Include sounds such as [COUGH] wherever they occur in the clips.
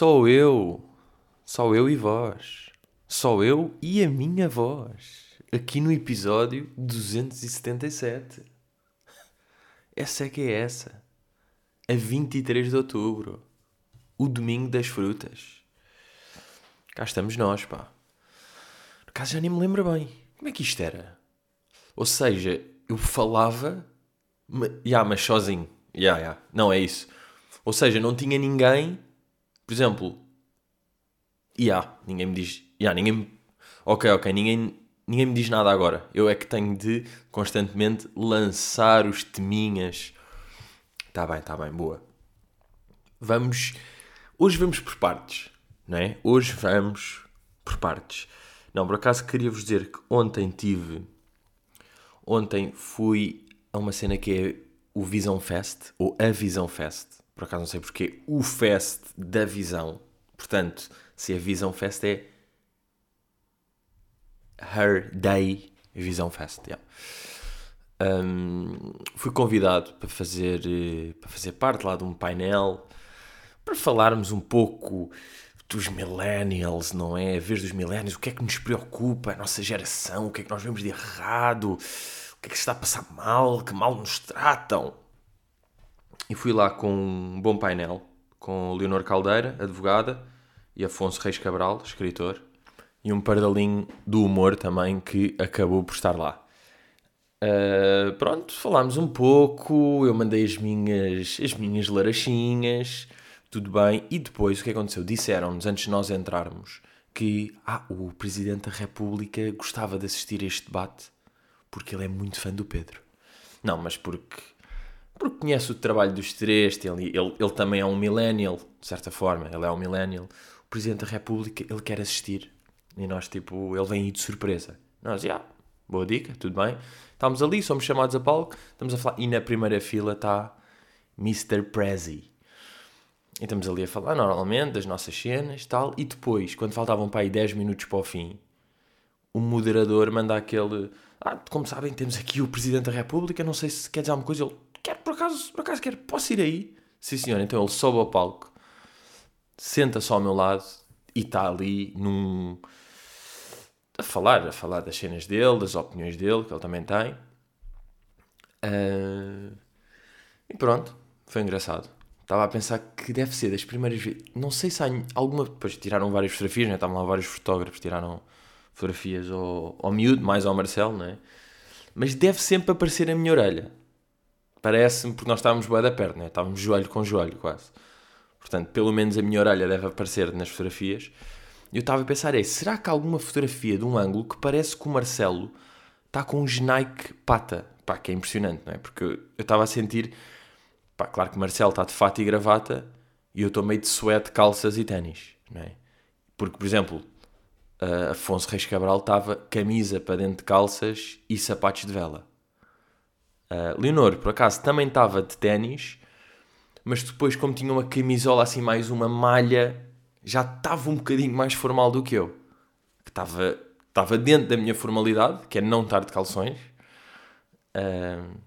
Só eu. Só eu e vós. Só eu e a minha voz. Aqui no episódio 277. Essa é que é essa. A 23 de outubro. O domingo das frutas. Cá estamos nós, pá. Por acaso já nem me lembro bem. Como é que isto era? Ou seja, eu falava. Ma... Yeah, mas sozinho. Yeah, yeah. Não é isso. Ou seja, não tinha ninguém. Por exemplo. Yeah, ninguém me diz. Yeah, ninguém me... Ok, ok. Ninguém, ninguém me diz nada agora. Eu é que tenho de constantemente lançar os teminhas. Tá bem, tá bem, boa. Vamos. Hoje vamos por partes, não é? Hoje vamos por partes. Não, por acaso queria vos dizer que ontem tive. Ontem fui a uma cena que é o Visão Fest, ou a Visão Fest. Por acaso não sei porque. O Fest da Visão. Portanto, se é Visão Fest é. Her Day Visão Fest. Yeah. Um, fui convidado para fazer, eh, para fazer parte lá de um painel para falarmos um pouco dos millennials, não é? A vez dos millennials, o que é que nos preocupa, a nossa geração, o que é que nós vemos de errado, o que é que se está a passar mal, que mal nos tratam. E fui lá com um bom painel, com Leonor Caldeira, advogada, e Afonso Reis Cabral, escritor, e um pardalinho do humor também que acabou por estar lá. Uh, pronto, falámos um pouco, eu mandei as minhas, as minhas larachinhas, tudo bem, e depois o que aconteceu? Disseram-nos, antes de nós entrarmos, que ah, o Presidente da República gostava de assistir a este debate porque ele é muito fã do Pedro. Não, mas porque, porque conhece o trabalho dos três, ele, ele, também é um millennial, de certa forma, ele é um millennial. O Presidente da República, ele quer assistir. E nós, tipo, ele vem aí de surpresa. Nós, já, yeah, boa dica, tudo bem. Estamos ali, somos chamados a palco, estamos a falar, e na primeira fila está Mr. Prezi. E estamos ali a falar normalmente das nossas cenas tal, e depois, quando faltavam para aí 10 minutos para o fim, o moderador manda aquele. Ah, como sabem, temos aqui o Presidente da República, não sei se quer dizer alguma coisa. Ele quer, por acaso, por acaso quer, posso ir aí? Sim, senhor. Então ele sobe ao palco, senta-se ao meu lado e está ali num. a falar, a falar das cenas dele, das opiniões dele, que ele também tem. Uh... E pronto, foi engraçado. Estava a pensar que deve ser das primeiras vezes. Não sei se há alguma. Depois tiraram várias fotografias, né? estavam lá vários fotógrafos, tiraram fotografias ao, ao miúdo, mais ao Marcelo, não é? Mas deve sempre aparecer a minha orelha. Parece-me, porque nós estávamos bué da perto, né? estávamos joelho com joelho quase. Portanto, pelo menos a minha orelha deve aparecer nas fotografias. E eu estava a pensar, é, será que há alguma fotografia de um ângulo que parece que o Marcelo está com um Genike pata? Pá, que é impressionante, não é? Porque eu estava a sentir Pá, claro que Marcelo está de fato e gravata e eu estou meio de suéte, calças e ténis, não é? Porque, por exemplo, Afonso Reis Cabral estava camisa para dentro de calças e sapatos de vela. Uh, Leonor, por acaso, também estava de ténis, mas depois, como tinha uma camisola assim, mais uma malha, já estava um bocadinho mais formal do que eu. Que estava, estava dentro da minha formalidade, que é não estar de calções. Uh,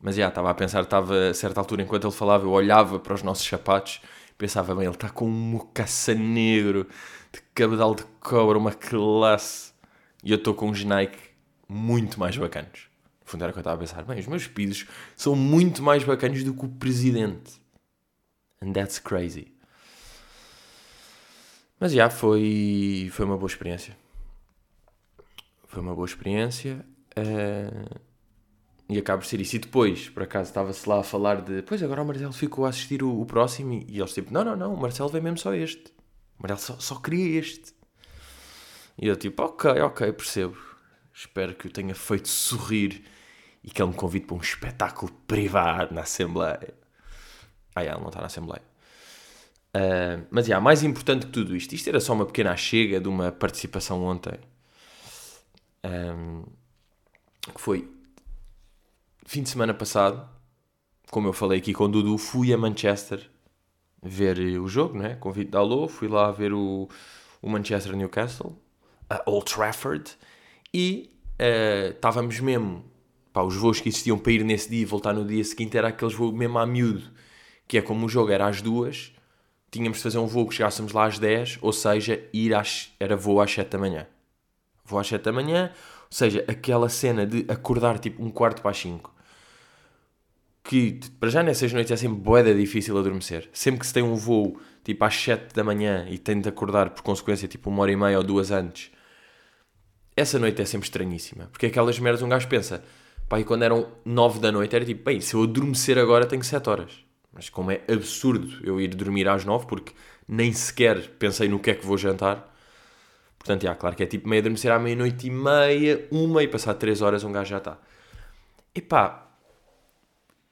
mas já, estava a pensar, estava a certa altura, enquanto ele falava, eu olhava para os nossos sapatos, pensava, bem, ele está com um mocaça negro, de cabedal de cobra, uma classe. E eu estou com uns Nike muito mais bacanos. Fundo era o que eu estava a pensar, bem, os meus pisos são muito mais bacanos do que o presidente. And that's crazy. Mas já, foi, foi uma boa experiência. Foi uma boa experiência. Uh e acaba por ser isso. E depois, por acaso, estava-se lá a falar de. Pois agora o Marcelo ficou a assistir o, o, próximo e eles tipo: Não, não, não, o Marcelo vê mesmo só este. O Marcelo só, só queria este. E eu tipo: Ok, ok, percebo. Espero que o tenha feito sorrir e que ele me convide para um espetáculo privado na Assembleia. Ah, ele não está na Assembleia. Uh, mas, yeah, mais importante que tudo isto, isto era só uma pequena chega de uma participação ontem. Um, que foi fim de semana passado, como eu falei aqui com o Dudu, fui a Manchester ver o jogo, né? Convite da Alô, fui lá ver o, o Manchester Newcastle, a Old Trafford, e uh, estávamos mesmo, pá, os voos que existiam para ir nesse dia e voltar no dia seguinte era aqueles voos mesmo a miúdo, que é como o jogo era às duas, tínhamos de fazer um voo que chegássemos lá às 10, ou seja, ir às, era voo às 7 da manhã. Voo às 7 da manhã, ou seja, aquela cena de acordar tipo um quarto para as 5. Que para já nessas noites é sempre boeda difícil adormecer. Sempre que se tem um voo tipo às 7 da manhã e tem de acordar por consequência tipo uma hora e meia ou duas antes, essa noite é sempre estranhíssima. Porque aquelas merdas um gajo pensa, pá, e quando eram 9 da noite era tipo, bem, se eu adormecer agora tenho 7 horas. Mas como é absurdo eu ir dormir às 9 porque nem sequer pensei no que é que vou jantar. Portanto, já, claro que é tipo meio adormecer à meia-noite e meia, uma e passar 3 horas um gajo já está. Epá,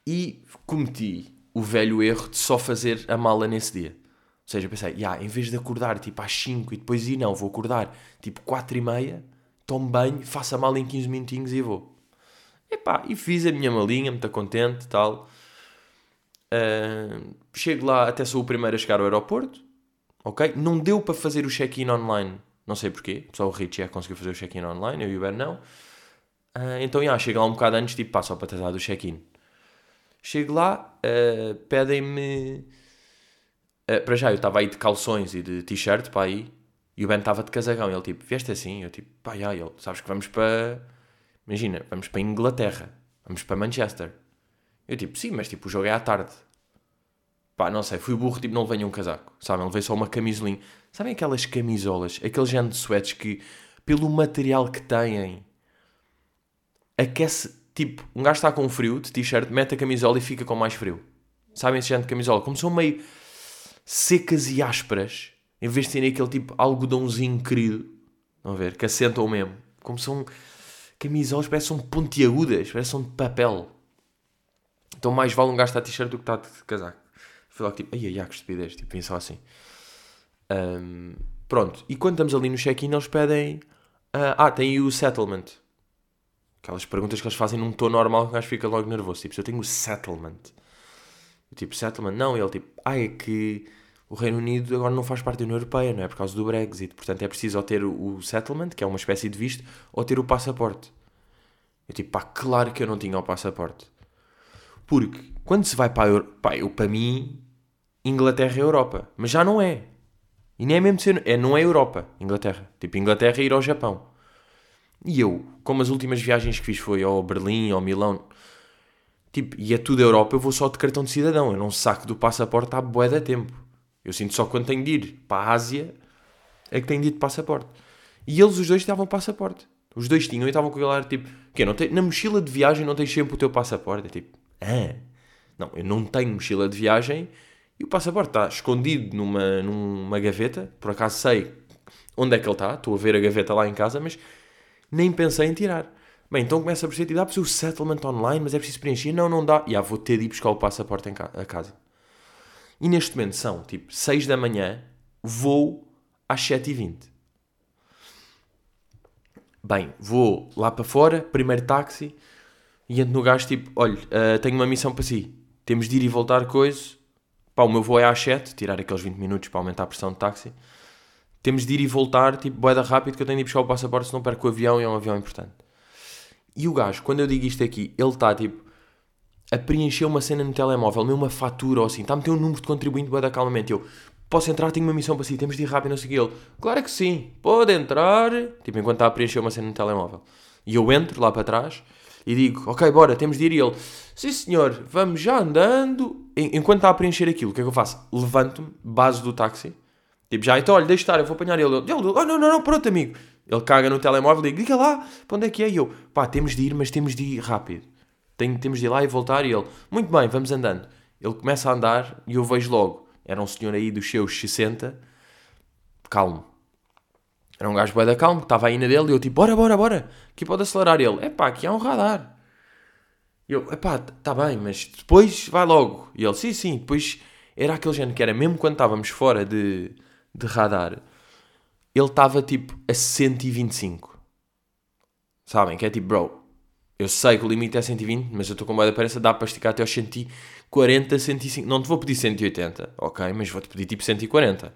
e cometi o velho erro de só fazer a mala nesse dia. Ou seja, pensei, yeah, em vez de acordar tipo às 5 e depois ir, não, vou acordar tipo 4 e meia, tomo banho, faço a mala em 15 minutinhos e vou. Epá, e fiz a minha malinha, muito contente e tal. Uh, chego lá, até sou o primeiro a chegar ao aeroporto. Ok? Não deu para fazer o check-in online. Não sei porquê. Só o Richie é que conseguiu fazer o check-in online, eu e o Ben não. Uh, então, já, chego lá um bocado antes, tipo, pá, só para tratar do check-in. Chego lá, uh, pedem-me... para já, eu estava aí de calções e de t-shirt, para aí. E o Ben estava de casagão. Ele, tipo, vieste assim? Eu, tipo, pá, já, ele, sabes que vamos para... Imagina, vamos para Inglaterra. Vamos para Manchester. Eu tipo, sim, mas tipo, o jogo é à tarde. Pá, não sei, fui burro, tipo, não levei um casaco. Sabem, levei só uma camisolinha. Sabem aquelas camisolas, aqueles género de sweats que, pelo material que têm, aquece, tipo, um gajo está com frio de t-shirt, mete a camisola e fica com mais frio. Sabem esse género de camisola? Como são meio secas e ásperas, em vez de terem aquele tipo algodãozinho querido, vão ver, que assentam mesmo. Como são camisolas, parecem pontiagudas, parecem de papel. Então mais vale um gajo estar t-shirt do que estar de casaco. Foi logo tipo, ai ai, que estupidez, tipo, pensou assim. Um, pronto, e quando estamos ali no check-in, eles pedem. Uh, ah, tem o settlement. Aquelas perguntas que eles fazem num tom normal que o gajo fica logo nervoso. Tipo, se eu tenho o settlement. Eu, tipo, settlement? Não, ele tipo, ah, é que o Reino Unido agora não faz parte da União Europeia, não é? Por causa do Brexit. Portanto, é preciso ou ter o settlement, que é uma espécie de visto, ou ter o passaporte. Eu tipo, pá, claro que eu não tinha o passaporte. Porque quando se vai para a Europa, pá, eu, para mim, Inglaterra é Europa. Mas já não é. E nem é mesmo ser, é, não é Europa, Inglaterra. Tipo, Inglaterra é ir ao Japão. E eu, como as últimas viagens que fiz foi ao Berlim, ao Milão, tipo, e é tudo Europa, eu vou só de cartão de cidadão. Eu não saco do passaporte há bué de tempo. Eu sinto só quando tenho de ir para a Ásia é que tenho de ir de passaporte. E eles, os dois, estavam passaporte. Os dois tinham e estavam com aquele ar tipo, que não tem, na mochila de viagem não tens sempre o teu passaporte. É tipo, ah, não, eu não tenho mochila de viagem e o passaporte está escondido numa, numa gaveta. Por acaso sei onde é que ele está, estou a ver a gaveta lá em casa, mas nem pensei em tirar. Bem, então começa a perceber, dá para o settlement online, mas é preciso preencher. Não, não dá. E ah, vou ter de ir buscar o passaporte em ca a casa. E neste momento são tipo 6 da manhã, vou às 7h20. Bem, vou lá para fora, primeiro táxi, e entro no gajo tipo, olha, uh, tenho uma missão para si. Temos de ir e voltar coisa. Pá, o meu voo é às 7, tirar aqueles 20 minutos para aumentar a pressão de táxi. Temos de ir e voltar, tipo, boeda rápido, que eu tenho de ir buscar o passaporte, senão perco o avião e é um avião importante. E o gajo, quando eu digo isto aqui, ele está, tipo, a preencher uma cena no telemóvel, meio uma fatura ou assim, está a meter um número de contribuinte boeda calmamente. Eu, posso entrar, tenho uma missão para si, temos de ir rápido, não sei. Ele, claro que sim, pode entrar. Tipo, enquanto está a preencher uma cena no telemóvel. E eu entro lá para trás e digo, ok, bora, temos de ir. E ele, sim senhor, vamos já andando. Enquanto está a preencher aquilo, o que é que eu faço? Levanto-me, base do táxi, tipo, já, então olha, deixa estar, eu vou apanhar ele. Ele, oh, não, não, não, pronto, amigo. Ele caga no telemóvel e digo, diga lá, para onde é que é? E eu, pá, temos de ir, mas temos de ir rápido. Tem, temos de ir lá e voltar. E ele, muito bem, vamos andando. Ele começa a andar e eu vejo logo, era um senhor aí dos seus 60, calmo. Era um gajo bem da calmo, que estava aí na dele, e eu tipo, bora, bora, bora, aqui pode acelerar ele. É pá, aqui há um radar. E eu, é pá, tá bem, mas depois vai logo. E ele, sim, sim, depois era aquele género que era, mesmo quando estávamos fora de, de radar, ele estava tipo a 125. Sabem? Que é tipo, bro, eu sei que o limite é 120, mas eu estou com uma da pressa, dá para esticar até aos 140, 105. Não te vou pedir 180, ok, mas vou-te pedir tipo 140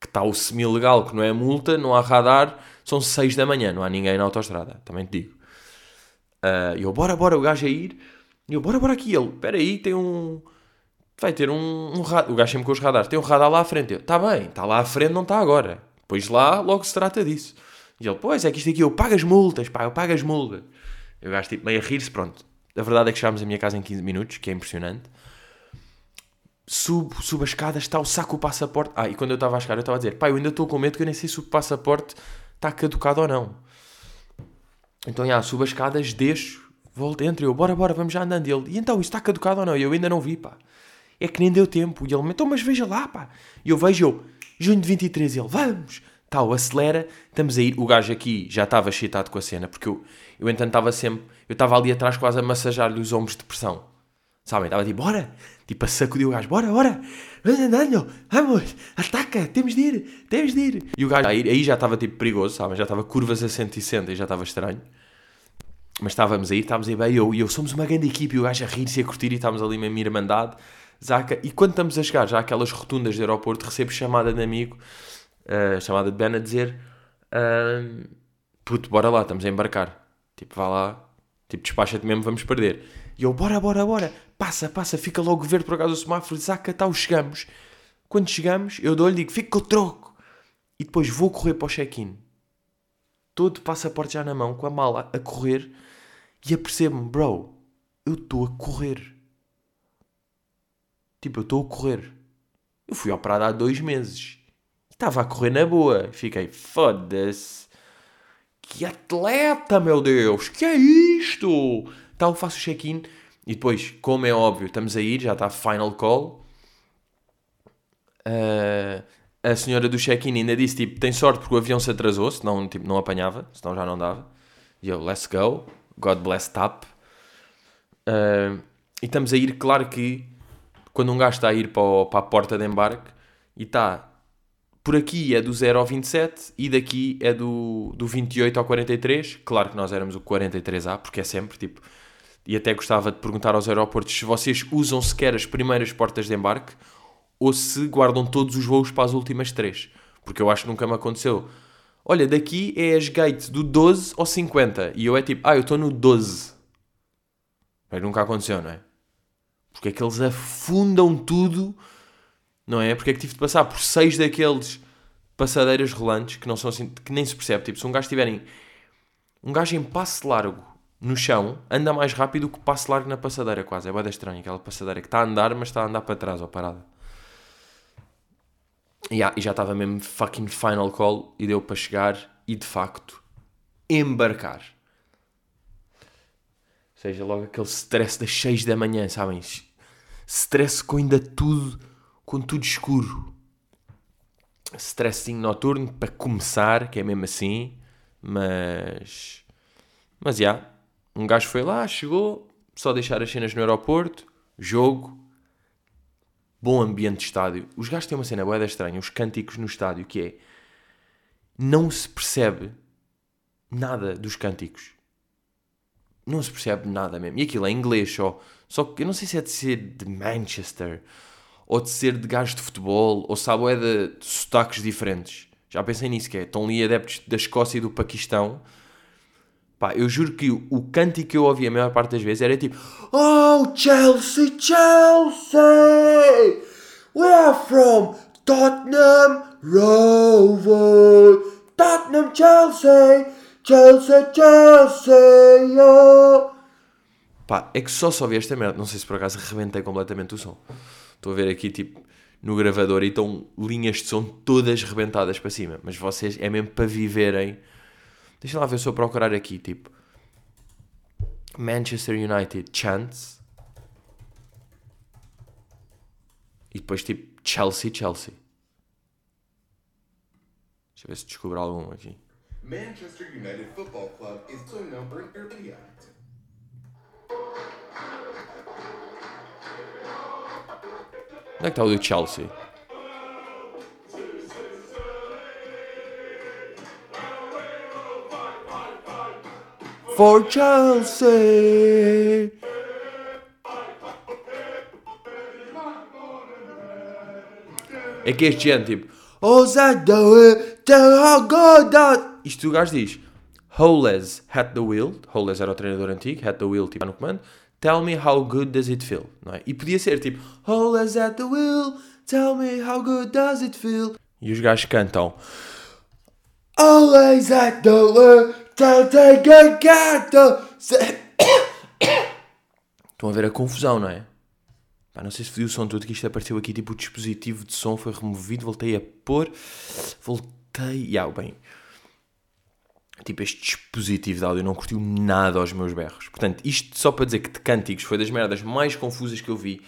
que está o semi-legal, que não é multa, não há radar, são 6 da manhã, não há ninguém na autostrada, também te digo. E uh, eu, bora, bora, o gajo a ir, e eu, bora, bora aqui, ele, espera aí, tem um, vai ter um, um radar. O gajo sempre com os radares. Tem um radar lá à frente. Eu, está bem, está lá à frente, não está agora. Pois lá, logo se trata disso. E ele, pois, é que isto aqui, eu pago as multas, pá, eu pago as multas. Eu gajo tipo meio a rir-se, pronto. A verdade é que chegámos à minha casa em 15 minutos, que é impressionante. Subo, subo as escadas, está o saco o passaporte. Ah, e quando eu estava a chegar, eu estava a dizer, pá, eu ainda estou com medo que eu nem sei se o passaporte está caducado ou não. Então, já, subo as escadas, deixo, volto, entro eu, bora, bora, vamos já andando. E ele, e então, isso está caducado ou não? E eu ainda não vi, pá. É que nem deu tempo. E ele, então, mas veja lá, pá. E eu vejo eu, junho de 23, e ele, vamos. Tal, acelera, estamos a ir. O gajo aqui já estava excitado com a cena, porque eu, eu então estava sempre, eu estava ali atrás quase a massajar-lhe os ombros de pressão. Sabem? Estava tipo, bora! Tipo, a sacudir o gajo, bora, bora! Vamos andando, vamos! Ataca! Temos de ir! Temos de ir! E o gajo aí, aí já estava tipo perigoso, sabem? Já estava curvas a 160 e já estava estranho. Mas estávamos aí, estávamos aí bem, e eu, eu somos uma grande equipe, e o gajo a rir-se e a curtir, e estávamos ali mesmo irmandade. Zaca. E quando estamos a chegar já aquelas rotundas do aeroporto, recebo chamada de amigo, uh, chamada de Ben a dizer: uh, Puto, bora lá, estamos a embarcar. Tipo, vá lá, tipo, despacha-te mesmo, vamos perder. E eu, bora, bora, bora, passa, passa, fica logo verde por acaso do semáforo, zaca, tal, chegamos. Quando chegamos, eu dou-lhe e digo: Fica com o troco. E depois vou correr para o check-in. Todo passaporte já na mão, com a mala a correr, e apercebo-me, bro, eu estou a correr. Tipo, eu estou a correr. Eu fui operado há dois meses. Estava a correr na boa. Fiquei, foda-se. Que atleta, meu Deus! Que é isto? Tal, faço o check-in. E depois, como é óbvio, estamos a ir, já está final call. Uh, a senhora do check-in ainda disse, tipo, tem sorte porque o avião se atrasou, senão tipo, não apanhava, senão já não dava. E eu, let's go. God bless TAP. Uh, e estamos a ir, claro que quando um gajo está a ir para, o, para a porta de embarque e está por aqui é do 0 ao 27 e daqui é do, do 28 ao 43. Claro que nós éramos o 43A, porque é sempre tipo. E até gostava de perguntar aos aeroportos se vocês usam sequer as primeiras portas de embarque ou se guardam todos os voos para as últimas três. Porque eu acho que nunca me aconteceu. Olha, daqui é as gates do 12 ao 50. E eu é tipo, ah, eu estou no 12. Mas nunca aconteceu, não é? Porque é que eles afundam tudo, não é? Porque é que tive de passar por seis daqueles passadeiras rolantes que não são assim, que nem se percebe. Tipo, se um gajo tiverem um gajo em passe largo no chão anda mais rápido que passe largo na passadeira, quase. É bem estranho aquela passadeira que está a andar, mas está a andar para trás ou parada. Yeah, e já estava mesmo fucking final call e deu para chegar e de facto embarcar. Ou seja, logo aquele stress das 6 da manhã, sabem? stress com ainda tudo, com tudo escuro. Stressinho noturno para começar, que é mesmo assim, mas. Mas já. Yeah, um gajo foi lá, chegou, só deixar as cenas no aeroporto, jogo, bom ambiente de estádio. Os gajos têm uma cena boeda estranha, os cânticos no estádio, que é. Não se percebe nada dos cânticos. Não se percebe nada mesmo. E aquilo é inglês só. Só que eu não sei se é de ser de Manchester ou de ser de gajos de futebol ou sabe ou é de, de sotaques diferentes. Já pensei nisso, que é. Estão ali adeptos da Escócia e do Paquistão. Pá, eu juro que o, cântico que eu ouvi a maior parte das vezes era tipo Oh, Chelsea, Chelsea! We are from Tottenham Rover! Tottenham, Chelsea! Chelsea, Chelsea! Oh. Pá, é que só só vi esta merda. Não sei se por acaso arrebentei completamente o som. Estou a ver aqui, tipo, no gravador e estão linhas de som todas rebentadas para cima. Mas vocês, é mesmo para viverem. Deixa lá ver se eu procurar aqui, tipo. Manchester United Chance. E depois, tipo, Chelsea, Chelsea. Deixa eu ver se descubro algum aqui. Manchester United Football Club is also known for Onde é que está o do Chelsea? For Chelsea! É que este ano, tipo, isto o gajo diz, Holes had the wheel, Holes era o treinador antigo, had the wheel, tipo, no comando, Tell me how good does it feel, não é? E podia ser tipo, Hold us at the wheel, tell me how good does it feel. E os gajos cantam, Always at the wheel, tell take a gato. Estão a ver a confusão, não é? Pá, não sei se fodi o som todo, que isto apareceu aqui, tipo o dispositivo de som foi removido, voltei a pôr, voltei, e yeah, bem, tipo este dispositivo de áudio não curtiu nada aos meus berros. Portanto, isto só para dizer que de cânticos foi das merdas mais confusas que eu vi.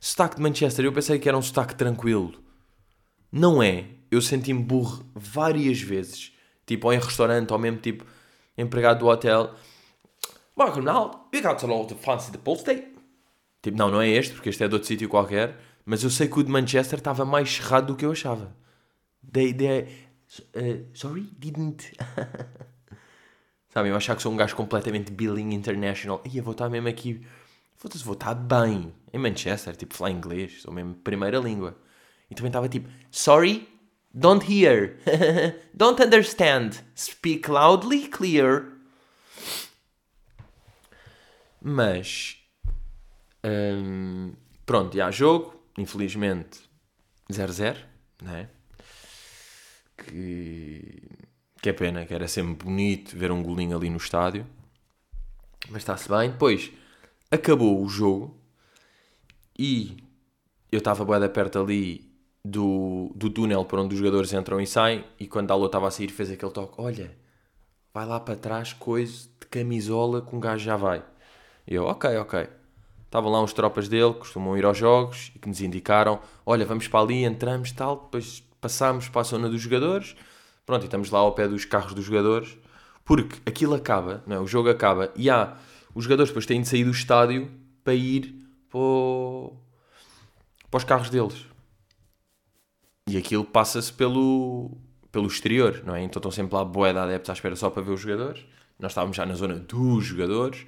Sotaque de Manchester, eu pensei que era um sotaque tranquilo. Não é. Eu senti-me burro várias vezes. Tipo, ou em restaurante, ou mesmo tipo, empregado do hotel. Welcome now, we got a lot of fancy the Day. Tipo, não, não é este, porque este é de outro sítio qualquer. Mas eu sei que o de Manchester estava mais cerrado do que eu achava. They, they, Uh, sorry, didn't. [LAUGHS] Sabe, eu achar que sou um gajo completamente billing international. E eu vou estar mesmo aqui. Foda-se, vou estar bem. Em Manchester, tipo, falar inglês. Sou mesmo primeira língua. E também estava tipo, sorry, don't hear. [LAUGHS] don't understand. Speak loudly, clear. Mas. Hum, pronto, já jogo. Infelizmente, 0-0, não é? que, que é pena, que era sempre bonito ver um golinho ali no estádio. Mas está-se bem. Depois acabou o jogo e eu estava bem perto ali do, do túnel por onde os jogadores entram e saem. E quando a Alô estava a sair, fez aquele toque: Olha, vai lá para trás, coisa de camisola com um gajo já vai. E eu, ok, ok. Estavam lá uns tropas dele, costumam ir aos jogos e que nos indicaram: Olha, vamos para ali, entramos tal. Depois passamos para a zona dos jogadores, pronto, e estamos lá ao pé dos carros dos jogadores, porque aquilo acaba, não é? o jogo acaba, e há, os jogadores depois têm de sair do estádio para ir para, o, para os carros deles. E aquilo passa-se pelo, pelo exterior, não é? Então estão sempre lá boé de adeptos à espera só para ver os jogadores. Nós estávamos já na zona dos jogadores.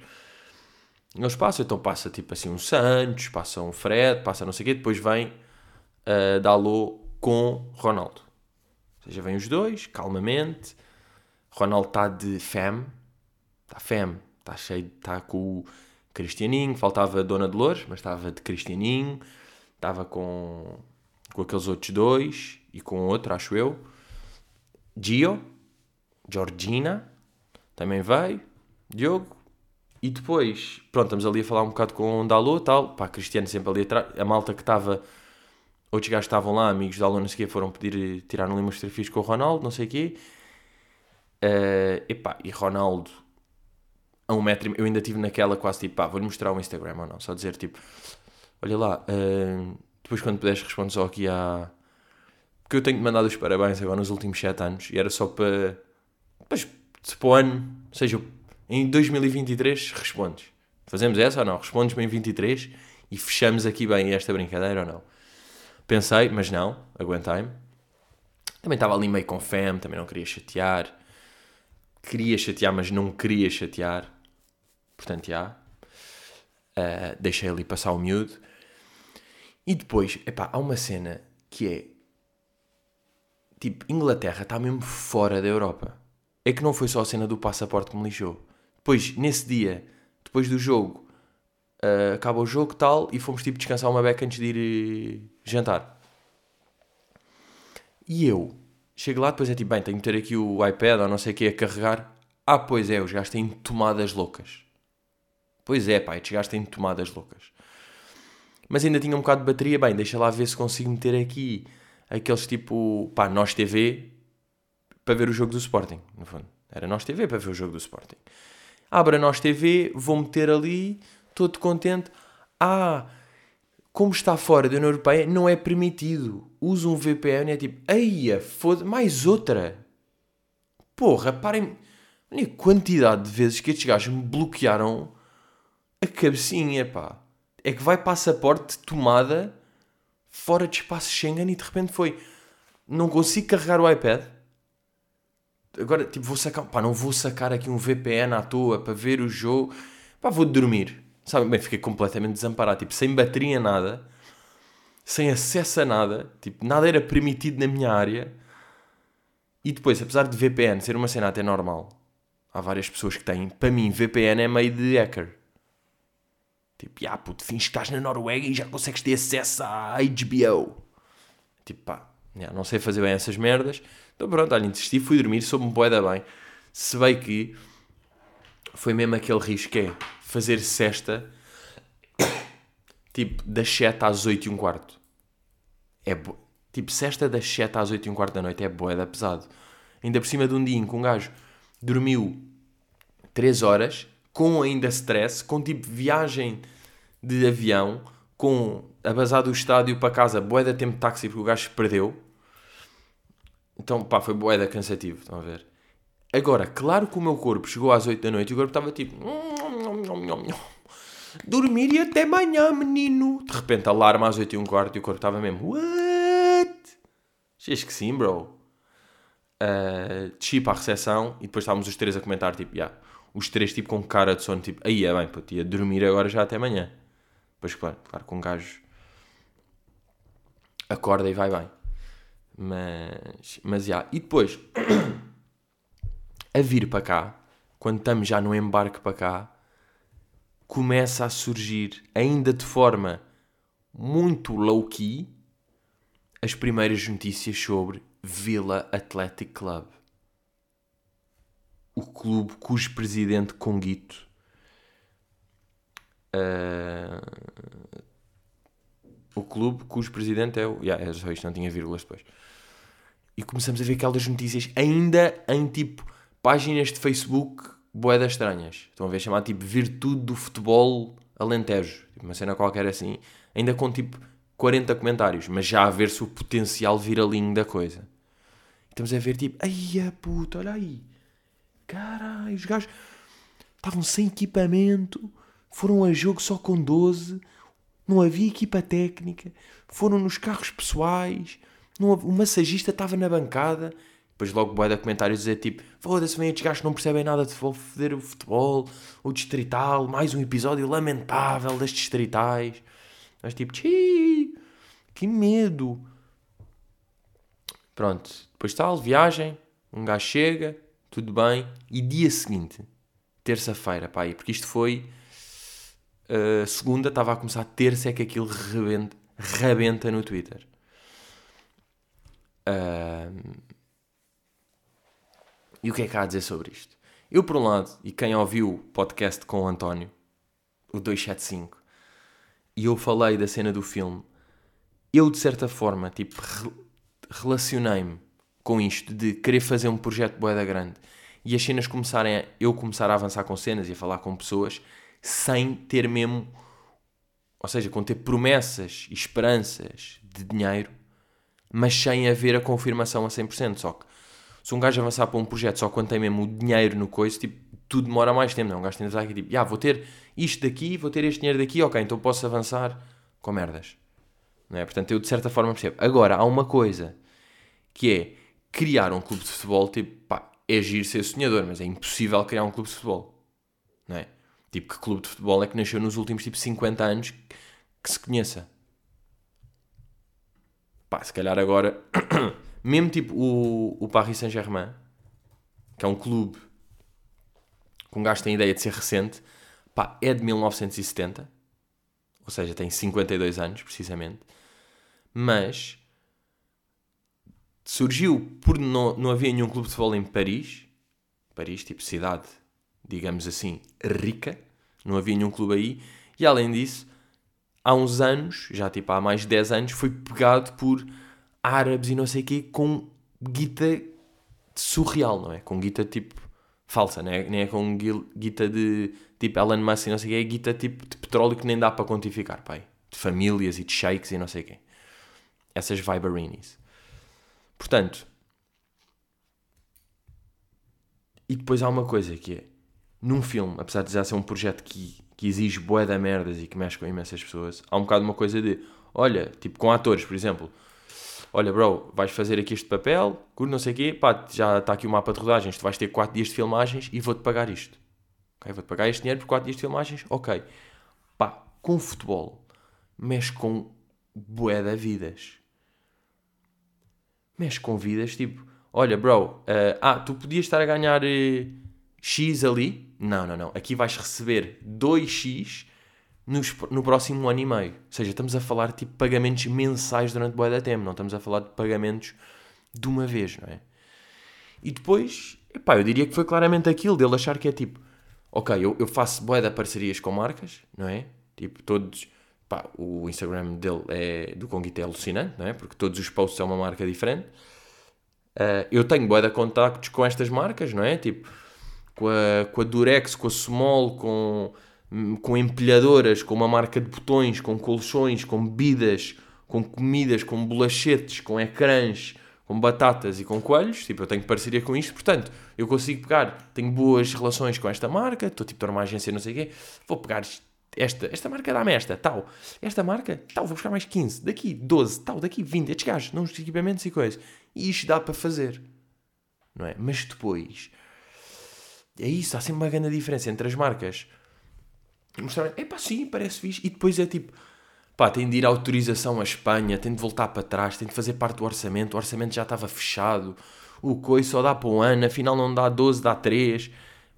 Eles passam, então passa tipo assim um Santos, passa um Fred, passa não sei o quê, depois vem uh, Dalot com Ronaldo. Seja, vêm os dois, calmamente. Ronaldo está de fam, está fam, está cheio, está com o Cristianinho, faltava a Dona Dolores, mas estava de Cristianinho, estava com, com aqueles outros dois e com outro, acho eu. Gio, Georgina, também veio, Diogo, e depois, pronto, estamos ali a falar um bocado com o Dalô tal, pá, Cristiano sempre ali atrás, a malta que estava outros gajos estavam lá, amigos sei o quê, foram pedir, tirar ali umas fotografias com o Ronaldo, não sei o quê. Uh, epá, e Ronaldo, a um metro, eu ainda estive naquela quase tipo, pá, vou-lhe mostrar o Instagram ou não, só dizer tipo, olha lá, uh, depois quando puderes responde só aqui à... Porque eu tenho-te mandado os parabéns agora nos últimos 7 anos, e era só para... Depois, se para o ano, seja, em 2023 respondes. Fazemos essa ou não? Respondes-me em 23 e fechamos aqui bem esta brincadeira ou não? Pensei, mas não, aguentei-me. Também estava ali meio com fome, também não queria chatear. Queria chatear, mas não queria chatear. Portanto, já. Uh, deixei ali passar o miúdo. E depois, epá, há uma cena que é. Tipo, Inglaterra está mesmo fora da Europa. É que não foi só a cena do passaporte que me lixou. Depois, nesse dia, depois do jogo, uh, acaba o jogo tal, e fomos tipo descansar uma beca antes de ir uh, jantar. E eu chego lá, depois é tipo, bem, tenho que ter aqui o iPad ou não sei o que a carregar. Ah, pois é, os gajos têm tomadas loucas. Pois é, pá, estes gajos têm tomadas loucas. Mas ainda tinha um bocado de bateria, bem, deixa lá ver se consigo meter aqui aqueles tipo, pá, Nós TV para ver o jogo do Sporting, no fundo. Era Nós TV para ver o jogo do Sporting. Abra Nós TV, vou meter ali todo contente. Ah, como está fora da União Europeia, não é permitido. Usa um VPN e é tipo, eia, foda mais outra. Porra, parem. Olha a quantidade de vezes que estes gajos me bloquearam a cabecinha, pá. É que vai passaporte tomada fora de espaço Schengen e de repente foi. Não consigo carregar o iPad. Agora, tipo, vou sacar. Pá, não vou sacar aqui um VPN à toa para ver o jogo. Pá, vou dormir. Sabe, bem, fiquei completamente desamparado, tipo, sem bateria nada, sem acesso a nada, tipo, nada era permitido na minha área. E depois, apesar de VPN ser uma cena até normal, há várias pessoas que têm, para mim, VPN é meio de hacker. Tipo, ah, puto, fins que estás na Noruega e já consegues ter acesso à HBO. Tipo, pá, não sei fazer bem essas merdas. Então pronto, olha, insisti, fui dormir, soube-me boeda bem. Se bem que foi mesmo aquele risco que é fazer cesta tipo das 7 às 8 e um quarto. É bo... Tipo, cesta das 7 às 8 e um quarto da noite é boeda pesado. Ainda por cima de um dia em que um gajo dormiu 3 horas, com ainda stress, com tipo viagem de avião, com a bazar do estádio para casa, boeda tempo de táxi porque o gajo perdeu. Então, pá, foi boeda cansativo, estão a ver? Agora, claro que o meu corpo chegou às 8 da noite e o corpo estava tipo. Dormir e até manhã, menino. De repente, alarma às 8 e um quarto e o corpo estava mesmo. What? Achas que sim, bro? Uh, desci a recepção e depois estávamos os três a comentar, tipo, yeah, os três tipo com cara de sono, tipo, aí é bem, puto, ia dormir agora já até amanhã. Depois, claro, claro, com um gajo acorda e vai bem. Mas, mas, já. Yeah. E depois, [CLEARS THROAT] a vir para cá, quando estamos já no embarque para cá, começa a surgir, ainda de forma muito low-key, as primeiras notícias sobre Villa Athletic Club. O clube cujo presidente Conguito uh, o clube cujo presidente é o. Yeah, é só isto, não tinha vírgulas depois. E começamos a ver aquelas notícias ainda em tipo páginas de Facebook boedas estranhas. Estão a ver chamar tipo Virtude do Futebol Alentejo. Tipo, uma cena qualquer assim. Ainda com tipo 40 comentários, mas já a ver-se o potencial viralinho da coisa. Estamos a ver tipo, ai a puta, olha aí. Caralho, os gajos estavam sem equipamento, foram a jogo só com 12, não havia equipa técnica, foram nos carros pessoais, não, o massagista estava na bancada depois logo boa de comentários dizer tipo foda-se, vem estes gajos não percebem nada de foder o futebol, o distrital, mais um episódio lamentável das distritais. Mas tipo, Tchii, que medo. Pronto, depois tal, viagem, um gajo chega, tudo bem, e dia seguinte, terça-feira, pá, porque isto foi uh, segunda, estava a começar terça, é que aquilo rebenta, rebenta no Twitter. Uh, e o que é que há a dizer sobre isto? Eu, por um lado, e quem ouviu o podcast com o António, o 275, e eu falei da cena do filme, eu, de certa forma, tipo, re relacionei-me com isto de querer fazer um projeto boeda grande e as cenas começarem a, eu começar a avançar com cenas e a falar com pessoas sem ter mesmo, ou seja, com ter promessas e esperanças de dinheiro, mas sem haver a confirmação a 100%. Só que se um gajo avançar para um projeto só quando tem mesmo o dinheiro no coice, tipo, tudo demora mais tempo, não? É? Um gajo tem de estar aqui, tipo, ah, vou ter isto daqui, vou ter este dinheiro daqui, ok, então posso avançar com merdas. Não é? Portanto, eu de certa forma percebo. Agora, há uma coisa que é criar um clube de futebol, tipo, pá, é agir ser sonhador, mas é impossível criar um clube de futebol. Não é? Tipo, que clube de futebol é que nasceu nos últimos, tipo, 50 anos que se conheça? Pá, se calhar agora [CLEARS THROAT] Mesmo tipo o, o Paris Saint-Germain, que é um clube com gajo tem ideia de ser recente, pá, é de 1970, ou seja, tem 52 anos, precisamente, mas surgiu por não, não havia nenhum clube de futebol em Paris, Paris, tipo cidade, digamos assim, rica, não havia nenhum clube aí, e além disso, há uns anos, já tipo há mais de 10 anos, foi pegado por árabes e não sei o quê com guita surreal, não é? Com guita tipo falsa, não é? nem é com guita de tipo Elon Musk e não sei o quê, é guita tipo de petróleo que nem dá para quantificar, pai. De famílias e de sheiks e não sei o quê. Essas vibarinis. Portanto, e depois há uma coisa que é, num filme, apesar de já ser um projeto que, que exige bué da merdas e que mexe com imensas pessoas, há um bocado uma coisa de, olha, tipo com atores, por exemplo, olha, bro, vais fazer aqui este papel, não sei o quê, pá, já está aqui o mapa de rodagens, tu vais ter 4 dias de filmagens e vou-te pagar isto. Ok, vou-te pagar este dinheiro por 4 dias de filmagens, ok. Pá, com futebol, mexe com bué da vidas. Mexe com vidas, tipo, olha, bro, uh, ah, tu podias estar a ganhar uh, X ali. Não, não, não. Aqui vais receber 2X nos, no próximo ano e meio. Ou seja, estamos a falar tipo pagamentos mensais durante boa da tempo, não estamos a falar de pagamentos de uma vez, não é? E depois, epá, eu diria que foi claramente aquilo dele achar que é tipo, ok, eu, eu faço boa de parcerias com marcas, não é? Tipo, todos, pá, o Instagram dele é, do Conguito é alucinante, não é? Porque todos os posts são uma marca diferente. Uh, eu tenho boa de contactos com estas marcas, não é? Tipo, com a, com a Durex, com a Small, com com empilhadoras, com uma marca de botões, com colchões, com bebidas, com comidas, com bolachetes, com ecrãs, com batatas e com coelhos. Tipo, eu tenho parceria com isto, portanto, eu consigo pegar, tenho boas relações com esta marca, estou tipo, numa agência, não sei o quê, vou pegar esta, esta marca dá-me esta, tal. Esta marca, tal, vou buscar mais 15, daqui 12, tal, daqui 20, estes gajos, não os equipamentos e coisas. E isto dá para fazer, não é? Mas depois, é isso, há sempre uma grande diferença entre as marcas mostrar, é pá, sim, parece fixe. E depois é tipo, pá, tem de ir autorização à Espanha, tem de voltar para trás, tem de fazer parte do orçamento, o orçamento já estava fechado, o coi só dá para um ano, afinal não dá 12, dá 3.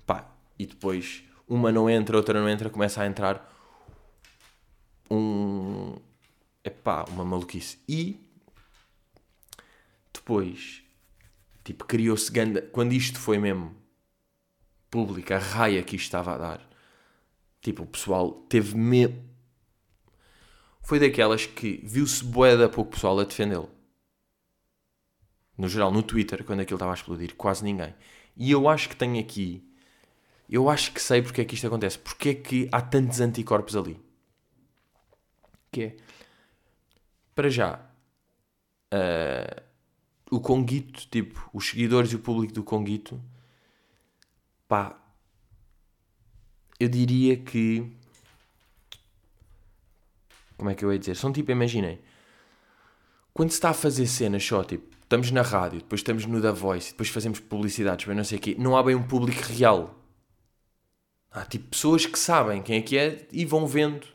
Pá, e depois uma não entra, outra não entra, começa a entrar um. É pá, uma maluquice. E depois, tipo, criou-se ganda. Quando isto foi mesmo público, a raia que isto estava a dar Tipo, o pessoal teve medo. Foi daquelas que viu-se boeda pouco pessoal a defendê-lo. No geral, no Twitter, quando aquilo estava a explodir, quase ninguém. E eu acho que tenho aqui. Eu acho que sei porque é que isto acontece. Porque é que há tantos anticorpos ali. Que é. Para já. Uh, o Conguito, tipo, os seguidores e o público do Conguito. Pá, eu diria que. Como é que eu ia dizer? São tipo, imaginem. Quando se está a fazer cenas só, tipo, estamos na rádio, depois estamos no Da Voice, depois fazemos publicidades, mas não sei o quê, não há bem um público real. Há tipo pessoas que sabem quem é que é e vão vendo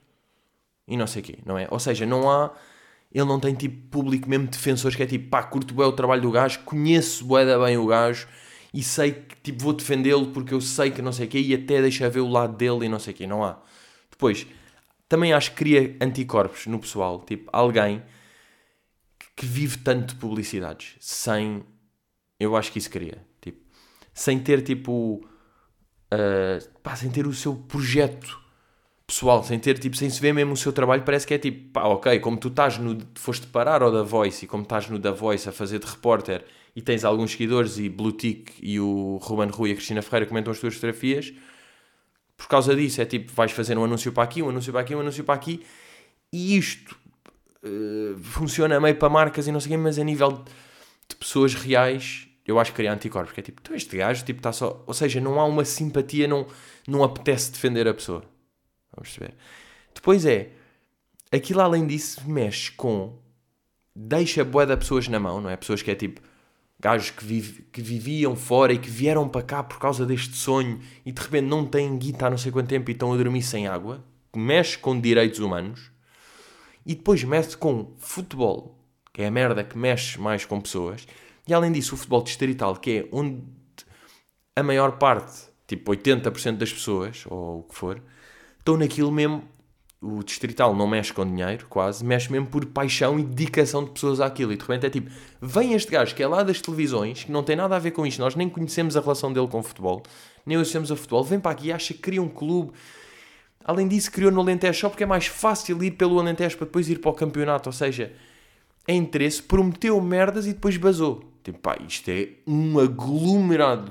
e não sei o quê, não é? Ou seja, não há. Ele não tem tipo público mesmo defensores que é tipo, pá, curto bem o trabalho do gajo, conheço bué bem o gajo e sei que tipo, vou defendê-lo porque eu sei que não sei o quê e até deixa ver o lado dele e não sei o quê. Não há. Depois, também acho que cria anticorpos no pessoal. Tipo, alguém que vive tanto de publicidades sem. Eu acho que isso cria. Tipo, sem ter tipo. Uh, pá, sem ter o seu projeto pessoal, sem ter tipo, sem se ver mesmo o seu trabalho, parece que é tipo, pá, ok, como tu estás no. foste parar ao da Voice e como estás no da Voice a fazer de repórter e tens alguns seguidores e Blue Tick e o Ruben Rui e a Cristina Ferreira comentam as tuas fotografias, por causa disso é tipo, vais fazer um anúncio para aqui, um anúncio para aqui, um anúncio para aqui, e isto uh, funciona meio para marcas e não sei o quê, mas a nível de pessoas reais, eu acho que cria anticorpos, porque é tipo, tu este gajo, tipo, está só, ou seja, não há uma simpatia, não, não apetece defender a pessoa. Vamos ver. Depois é, aquilo além disso mexe com, deixa boa de pessoas na mão, não é? Pessoas que é tipo, gajos que, que viviam fora e que vieram para cá por causa deste sonho e de repente não têm guita há não sei quanto tempo e estão a dormir sem água, mexe com direitos humanos e depois mexe com futebol, que é a merda que mexe mais com pessoas, e além disso o futebol distrital, que é onde a maior parte, tipo 80% das pessoas, ou o que for, estão naquilo mesmo o distrital não mexe com dinheiro, quase, mexe mesmo por paixão e dedicação de pessoas àquilo. E de repente é tipo, vem este gajo que é lá das televisões, que não tem nada a ver com isto, nós nem conhecemos a relação dele com o futebol, nem associamos a futebol, vem para aqui e acha que cria um clube. Além disso, criou no Alentejo só porque é mais fácil ir pelo Alentejo para depois ir para o campeonato. Ou seja, é interesse, prometeu merdas e depois basou. Tipo, pá, isto é um aglomerado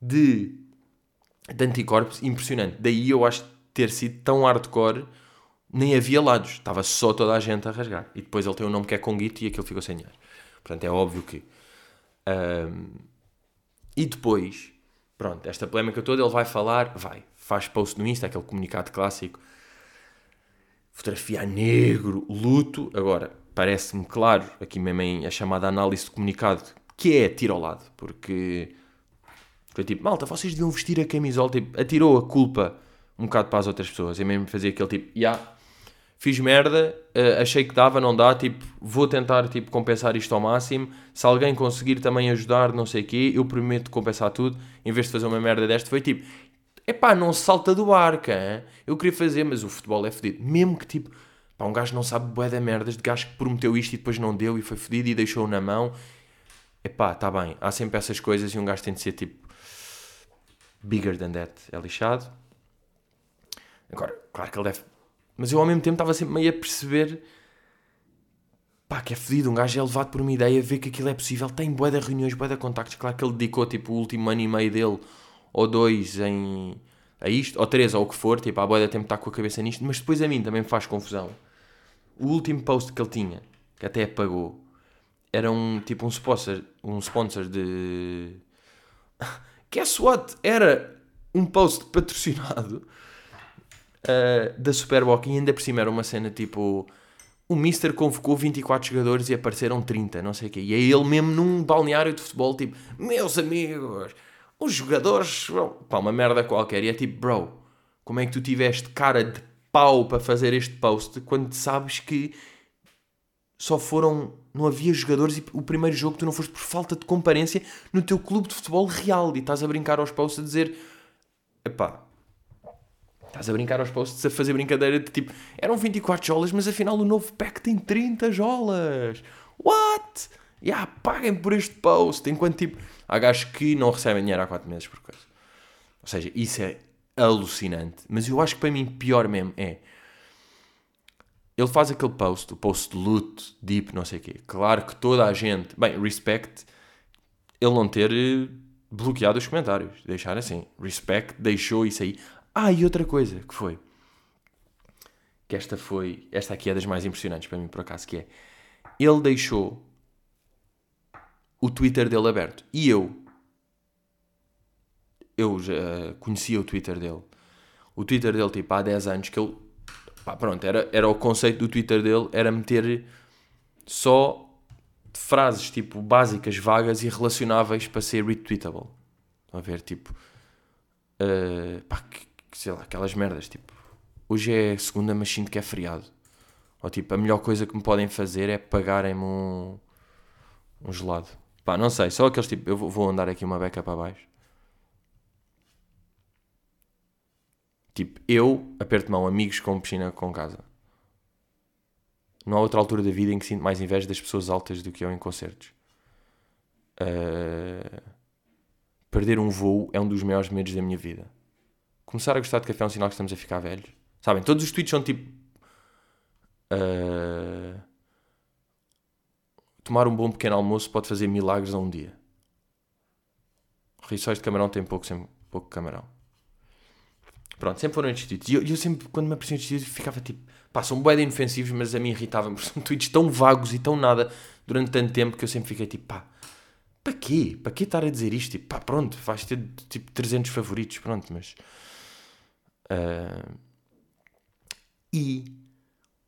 de, de anticorpos impressionante. Daí eu acho ter sido tão hardcore, nem havia lados, estava só toda a gente a rasgar. E depois ele tem um nome que é Conguito e aquilo ficou sem dinheiro. Portanto, é óbvio que. Um, e depois, pronto, esta polémica toda, ele vai falar, vai, faz post no Insta, aquele comunicado clássico, fotografia negro, luto. Agora, parece-me claro, aqui mesmo em a chamada análise de comunicado, que é tiro ao lado, porque foi tipo, malta, vocês deviam vestir a camisola, tipo, atirou a culpa um bocado para as outras pessoas. Eu mesmo fazia aquele tipo, já, yeah, fiz merda, uh, achei que dava, não dá, tipo, vou tentar tipo, compensar isto ao máximo. Se alguém conseguir também ajudar, não sei o quê, eu prometo compensar tudo. Em vez de fazer uma merda desta, foi tipo, Epá, não salta do barco, hein? Eu queria fazer, mas o futebol é fedido. Mesmo que tipo, pá, um gajo não sabe bué da merdas de gajo que prometeu isto e depois não deu e foi fedido e deixou na mão. Epá, tá bem, há sempre essas coisas e um gajo tem de ser tipo bigger than that. É lixado. Agora, claro que ele deve. Mas eu ao mesmo tempo estava sempre meio a perceber pá, que é fedido. Um gajo é levado por uma ideia, vê que aquilo é possível, tem bué de reuniões, bué de contactos. Claro que ele dedicou tipo o último ano e meio dele ou dois em a isto, ou três, ou o que for, tipo, a boia tempo está com a cabeça nisto, mas depois a mim também me faz confusão. O último post que ele tinha, que até apagou, era um tipo um sponsor, um sponsor de. [LAUGHS] Guess what? Era um post patrocinado uh, da Superboc e ainda por cima era uma cena tipo. O Mister convocou 24 jogadores e apareceram 30, não sei o quê. E é ele mesmo num balneário de futebol, tipo, meus amigos, os jogadores, pá, uma merda qualquer. E é tipo, bro, como é que tu tiveste cara de pau para fazer este post quando sabes que só foram. Não havia jogadores e o primeiro jogo tu não foste por falta de comparência no teu clube de futebol real e estás a brincar aos posts a dizer epá, estás a brincar aos posts a fazer brincadeira de tipo eram 24 jolas, mas afinal o novo pack tem 30 jolas. What? Yeah, paguem por este post. Enquanto tipo Há gajos que não recebem dinheiro há 4 meses por coisa. Ou seja, isso é alucinante. Mas eu acho que para mim pior mesmo é. Ele faz aquele post, o post de luto, deep, não sei o quê. Claro que toda a gente. Bem, respect ele não ter eh, bloqueado os comentários. Deixar assim. Respect deixou isso aí. Ah, e outra coisa que foi. Que esta foi. Esta aqui é das mais impressionantes para mim, por acaso, que é. Ele deixou o Twitter dele aberto. E eu, eu já conhecia o Twitter dele. O Twitter dele, tipo, há 10 anos que ele. Pá, pronto, era, era o conceito do Twitter dele, era meter só frases, tipo, básicas, vagas e relacionáveis para ser retweetable. Estão a ver, tipo. Uh, pá, que, sei lá, aquelas merdas, tipo. Hoje é segunda, mas sinto que é feriado. Ou tipo, a melhor coisa que me podem fazer é pagarem-me um, um gelado. Pá, não sei, só aqueles tipo, eu vou andar aqui uma beca para baixo. Tipo, eu aperto mão amigos com piscina com casa. Não há outra altura da vida em que sinto mais inveja das pessoas altas do que eu em concertos. Uh... Perder um voo é um dos maiores medos da minha vida. Começar a gostar de café é um sinal que estamos a ficar velhos. Sabem, todos os tweets são tipo. Uh tomar um bom pequeno almoço pode fazer milagres a um dia. Rissóis de camarão tem pouco, sempre, pouco camarão. Pronto, sempre foram estes tweets. E eu, eu, sempre, quando me apareciam estes tweets, ficava tipo, pá, são bué inofensivos, mas a mim irritava-me, [LAUGHS] são tweets tão vagos e tão nada durante tanto tempo que eu sempre fiquei tipo, pá, para quê? Para quê estar a dizer isto? Tipo, pá, pronto, vais ter tipo 300 favoritos, pronto, mas. Uh... E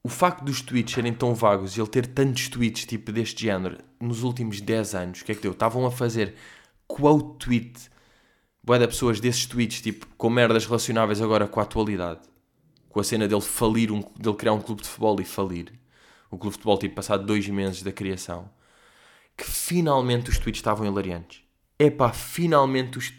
o facto dos tweets serem tão vagos e ele ter tantos tweets tipo deste género nos últimos 10 anos, o que é que deu? Estavam a fazer quote tweet boa de pessoas desses tweets tipo com merdas relacionáveis agora com a atualidade. Com a cena dele falir, um, dele criar um clube de futebol e falir. O clube de futebol tipo passado dois meses da criação. Que finalmente os tweets estavam hilariantes. Epá, finalmente os...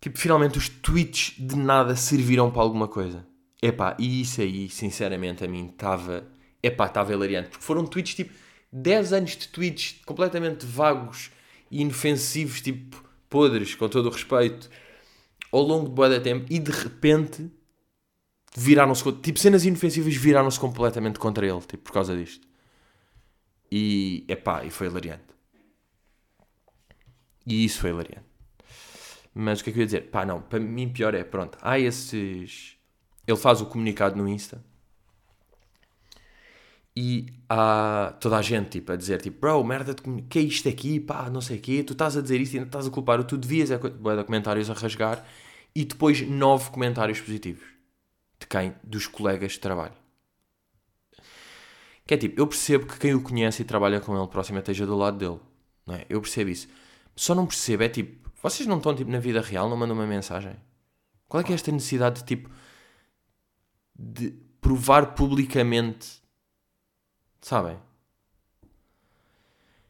Tipo, finalmente os tweets de nada serviram para alguma coisa. Epá, e isso aí, sinceramente, a mim estava. Epá, estava hilariante. Porque foram tweets tipo. 10 anos de tweets completamente vagos e inofensivos, tipo podres, com todo o respeito, ao longo de boa da tempo, e de repente viraram-se. Tipo, cenas inofensivas viraram-se completamente contra ele, tipo, por causa disto. E. Epá, e foi hilariante. E isso foi hilariante. Mas o que é que eu ia dizer? Pá, não, para mim pior é, pronto, há esses ele faz o comunicado no Insta e há toda a gente tipo, a dizer tipo, bro, merda, que é isto aqui, pá, não sei o quê, tu estás a dizer isto e ainda estás a culpar tu devias, é de comentários a rasgar e depois nove comentários positivos de quem? Dos colegas de trabalho. Que é tipo, eu percebo que quem o conhece e trabalha com ele próximo esteja do lado dele, não é? Eu percebo isso. Só não percebo, é tipo, vocês não estão tipo na vida real, não mandam uma mensagem? Qual é que é esta necessidade de tipo de provar publicamente. Sabem?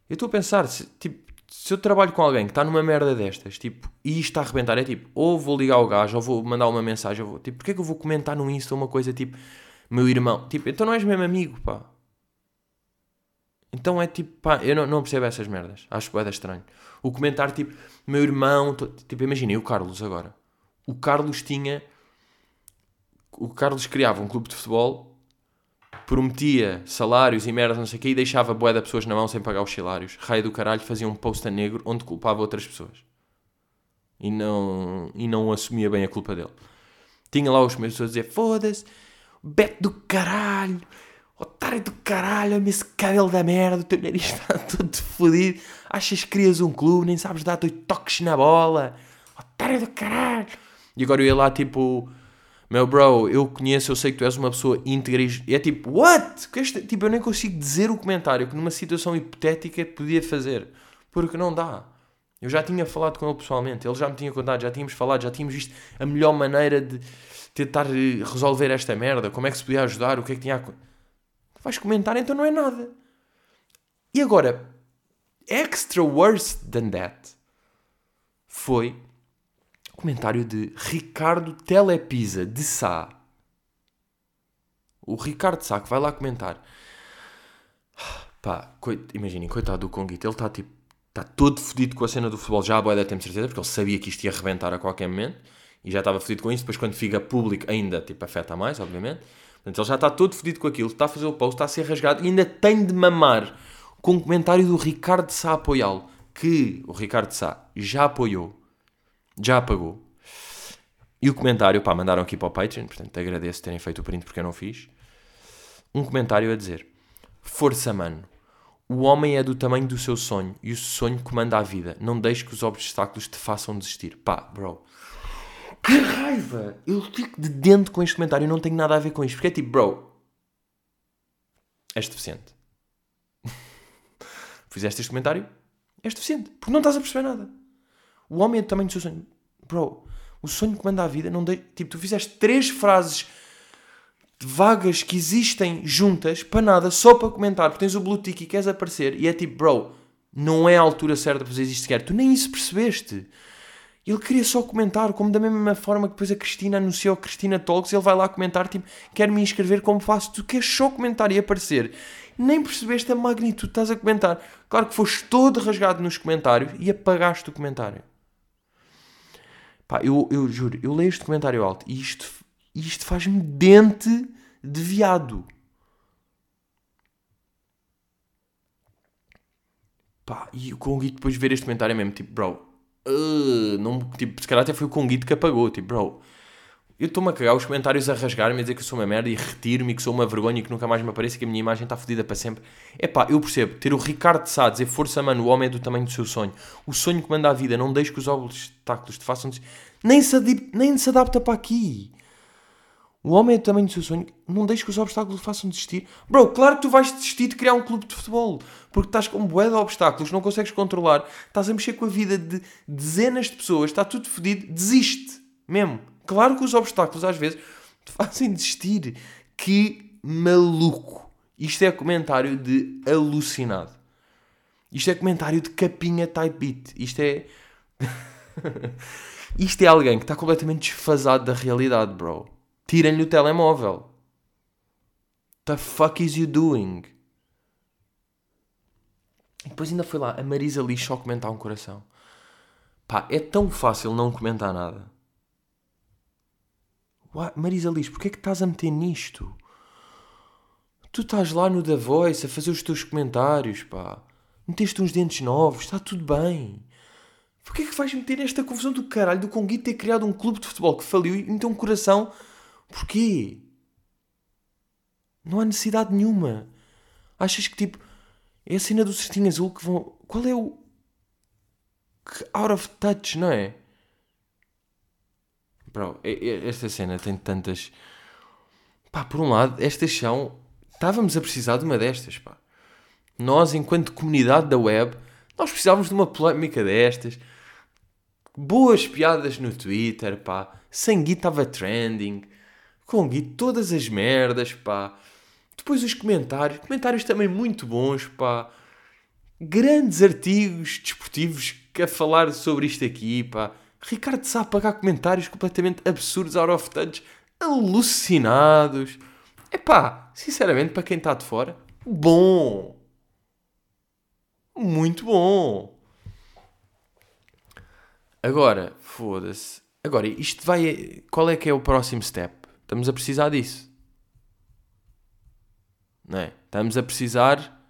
Eu estou a pensar, se, tipo, se eu trabalho com alguém que está numa merda destas, tipo, e isto está a arrebentar, é tipo, ou vou ligar ao gajo, ou vou mandar uma mensagem, ou vou, tipo, porquê é que eu vou comentar no Insta uma coisa tipo, meu irmão, tipo, então não és mesmo amigo, pá. Então é tipo, pá, eu não, não percebo essas merdas, acho que é estranho. O comentar tipo, meu irmão, tipo, imaginem o Carlos agora. O Carlos tinha, o Carlos criava um clube de futebol prometia salários e merdas, não sei o quê, e deixava boé de pessoas na mão sem pagar os salários. Raio do caralho fazia um post a negro onde culpava outras pessoas. E não, e não assumia bem a culpa dele. Tinha lá os meus a dizer: Foda-se, Beto do caralho, otário do caralho, esse cabelo da merda, o teu nariz está [LAUGHS] todo fodido. Achas que crias um clube, nem sabes dar dois toques na bola, otário do caralho. E agora eu ia lá tipo meu bro, eu conheço, eu sei que tu és uma pessoa íntegra e é tipo, what? Tipo, eu nem consigo dizer o comentário que numa situação hipotética podia fazer. Porque não dá. Eu já tinha falado com ele pessoalmente, ele já me tinha contado, já tínhamos falado, já tínhamos visto a melhor maneira de tentar eh, resolver esta merda, como é que se podia ajudar, o que é que tinha a... Vais comentar, então não é nada. E agora, extra worse than that foi Comentário de Ricardo Telepisa, de Sá. O Ricardo Sá que vai lá comentar. Pá, coit... imaginem, coitado do Conguito, ele está tipo, está todo fodido com a cena do futebol, já a boia tempo certeza, porque ele sabia que isto ia arrebentar a qualquer momento, e já estava fodido com isso, depois quando fica público ainda, tipo, afeta mais, obviamente. Portanto, ele já está todo fodido com aquilo, está a fazer o post, está a ser rasgado, e ainda tem de mamar com o comentário do Ricardo Sá apoiá-lo, que o Ricardo Sá já apoiou já apagou. E o comentário, pá, mandaram aqui para o Patreon, portanto agradeço terem feito o print porque eu não fiz. Um comentário a dizer: Força, mano. O homem é do tamanho do seu sonho e o sonho comanda a vida. Não deixe que os obstáculos te façam desistir. Pá, bro. Que raiva! Eu fico de dentro com este comentário não tenho nada a ver com isto. Porque é tipo, bro. És deficiente. Fizeste este comentário? És deficiente. Porque não estás a perceber nada. O homem é do tamanho do seu sonho. Bro, o sonho que manda a vida não dei. Tipo, tu fizeste três frases vagas que existem juntas para nada, só para comentar, porque tens o blue tick e queres aparecer, e é tipo, bro, não é a altura certa para fazer isto sequer. Tu nem isso percebeste. Ele queria só comentar, como da mesma forma que depois a Cristina anunciou a Cristina Talks, ele vai lá comentar, tipo, quer me inscrever como faço. Tu queres só comentar e aparecer. Nem percebeste a magnitude, estás a comentar. Claro que foste todo rasgado nos comentários e apagaste o comentário. Pá, eu, eu juro, eu leio este comentário alto e isto, isto faz-me dente de viado. Pá, e o Conguito depois de ver este comentário é mesmo tipo, bro, uh, não, tipo, se calhar até foi o Conguito que apagou, tipo, bro, eu estou-me a cagar os comentários a rasgar-me a dizer que eu sou uma merda e retiro-me que sou uma vergonha e que nunca mais me apareça que a minha imagem está fodida para sempre. É pá, eu percebo. Ter o Ricardo Sá a dizer força, mano, o homem é do tamanho do seu sonho. O sonho que manda a vida, não deixe que os obstáculos te façam. Nem se, nem se adapta para aqui. O homem é do tamanho do seu sonho, não deixe que os obstáculos façam desistir. Bro, claro que tu vais desistir de criar um clube de futebol. Porque estás com bué de obstáculos, não consegues controlar. Estás a mexer com a vida de dezenas de pessoas, está tudo fodido. Desiste. Mesmo. Claro que os obstáculos às vezes te [LAUGHS] fazem desistir. Que maluco. Isto é comentário de alucinado. Isto é comentário de capinha type beat. Isto é. [LAUGHS] Isto é alguém que está completamente desfasado da realidade, bro. Tirem-lhe o telemóvel. The fuck is you doing? E depois ainda foi lá a Marisa Lixo só comentar um coração. Pá, é tão fácil não comentar nada. Marisa Liz, porquê é que estás a meter nisto? Tu estás lá no The Voice a fazer os teus comentários, pá. Meteste uns dentes novos, está tudo bem. Porquê é que vais meter nesta confusão do caralho do Conguito ter criado um clube de futebol que faliu e meter um coração? Porquê? Não há necessidade nenhuma. Achas que tipo. É a cena do cestinho azul que vão. Qual é o. Que out of touch, não é? Bro, esta cena tem tantas. Pá, por um lado, estas são. Estávamos a precisar de uma destas, pá. Nós, enquanto comunidade da web, nós precisávamos de uma polémica destas. Boas piadas no Twitter, pá. Sem Gui estava trending. Com Gui todas as merdas, pá. Depois os comentários. Comentários também muito bons, pá. grandes artigos desportivos a falar sobre isto aqui, pá. Ricardo Sá a pagar comentários completamente absurdos, out of touch, alucinados. É pá, sinceramente, para quem está de fora, bom. Muito bom. Agora, foda-se. Agora, isto vai. Qual é que é o próximo step? Estamos a precisar disso. Não é? Estamos a precisar.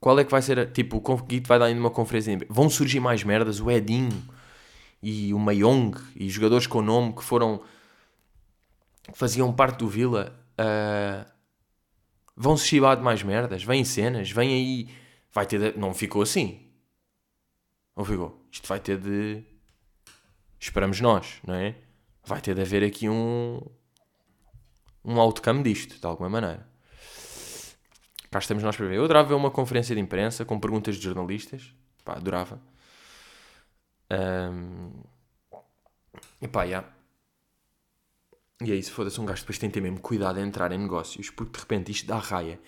Qual é que vai ser. Tipo, o Guito vai dar ainda uma conferência. Vão surgir mais merdas. O Edinho e o Mayong e jogadores com nome que foram. que faziam parte do Vila. Uh, vão se chibar de mais merdas. Vêm cenas. Vem aí. Vai ter. De... Não ficou assim. Não ficou. Isto vai ter de. Esperamos nós, não é? Vai ter de haver aqui um. um outcome disto, de alguma maneira. Cá estamos nós para ver. Eu adorava ver uma conferência de imprensa com perguntas de jornalistas. Pá, adorava. Um... E pá, yeah. E é isso, foda-se, um gajo depois tem que ter mesmo cuidado a entrar em negócios, porque de repente isto dá raia.